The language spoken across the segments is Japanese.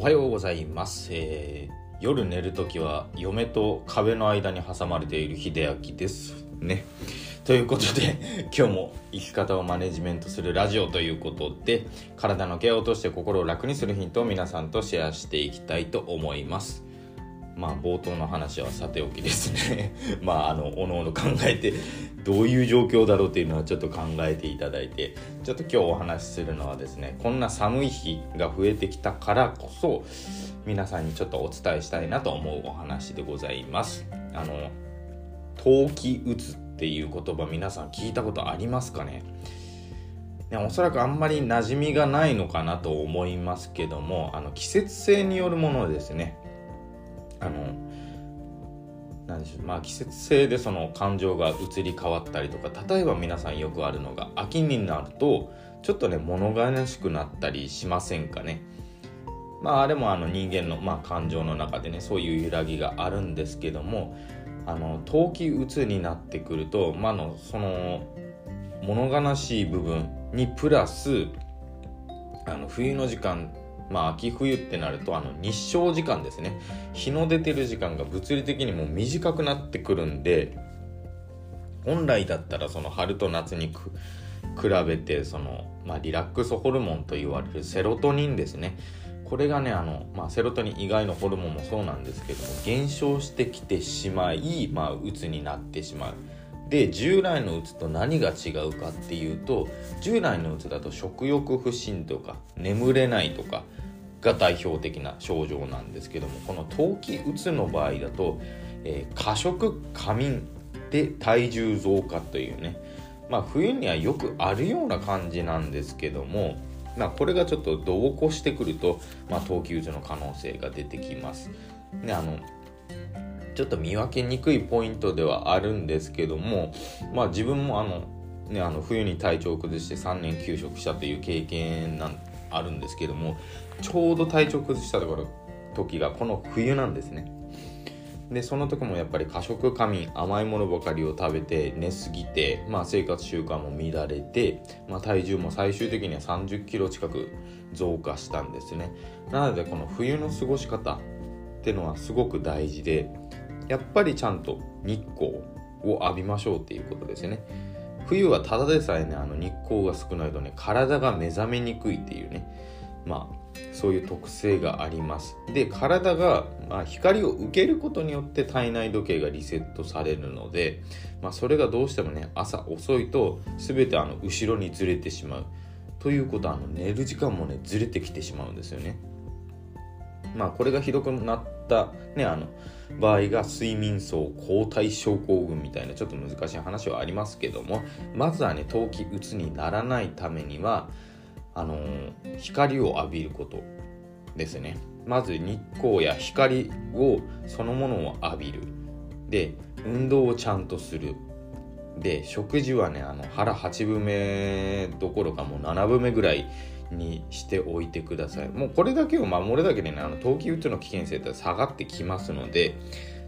おはようございます、えー夜寝る時は嫁と壁の間に挟まれている秀明です。ね。ということで 今日も生き方をマネジメントするラジオということで体のケアを通して心を楽にするヒントを皆さんとシェアしていきたいと思います。まあ冒頭の話はさておきですね。まああのおのおの考えてどういう状況だろうっていうのはちょっと考えていただいてちょっと今日お話しするのはですねこんな寒い日が増えてきたからこそ皆さんにちょっとお伝えしたいなと思うお話でございます。あの冬季うつっていう言葉皆さん聞いたことありますかね？ねおそらくあんまり馴染みがないのかなと思いますけどもあの季節性によるものですね。あのなんでしょうまあ季節性でその感情が移り変わったりとか例えば皆さんよくあるのが秋になるとちょっとね物悲しくなったりしませんかね。まああれもあの人間の、まあ、感情の中でねそういう揺らぎがあるんですけどもあの冬季うつになってくると、まあ、のその物悲しい部分にプラスあの冬の時間まあ秋冬ってなるとあの日照時間ですね。日の出てる時間が物理的にもう短くなってくるんで本来だったらその春と夏に比べてその、まあ、リラックスホルモンと言われるセロトニンですね。これがねあの、まあ、セロトニン以外のホルモンもそうなんですけども減少してきてしまい、まあ、うつになってしまう。で従来のうつと何が違うかっていうと従来のうつだと食欲不振とか眠れないとかが代表的な症状なんですけどもこの冬季うつの場合だと、えー過食過眠で体重増加というねまあ冬にはよくあるような感じなんですけどもまあこれがちょっと同行してくると、まあ、冬季うつの可能性が出てきます。であのちょっと見分けにくいポイントではあるんですけども、まあ、自分もあの、ね、あの冬に体調を崩して3年休職したという経験なんあるんですけどもちょうど体調崩したところ時がこの冬なんですね。でその時もやっぱり過食過眠甘いものばかりを食べて寝すぎて、まあ、生活習慣も乱れて、まあ、体重も最終的には3 0キロ近く増加したんですねなのでこの冬の過ごし方っていうのはすごく大事でやっぱりちゃんと日光を浴びましょうっていうことですよね冬はただでさえねあの日光が少ないとね体が目覚めにくいっていうねまあそういう特性があります。で体が、まあ、光を受けることによって体内時計がリセットされるので、まあ、それがどうしてもね朝遅いと全てあの後ろにずれてしまうということはあの寝る時間もねずれてきてしまうんですよね。まあこれがひどくなったねあの場合が睡眠層後退症候群みたいなちょっと難しい話はありますけどもまずはね冬季うつにならないためにはあのー光を浴びることですね。まず日光や光をそのものを浴びる。で運動をちゃんとする。で食事はねあの腹8分目どころかもう7分目ぐらいにしておいてください。もうこれだけを守るだけでねあの冬季うつの危険性って下がってきますので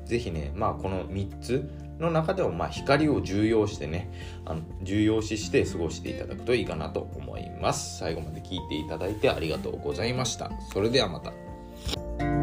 ぜひねまあこの3つの中でもまあ光を重要してねあの重要視して過ごしていただくといいかなと思います。最後まで聞いていただいてありがとうございました。それではまた。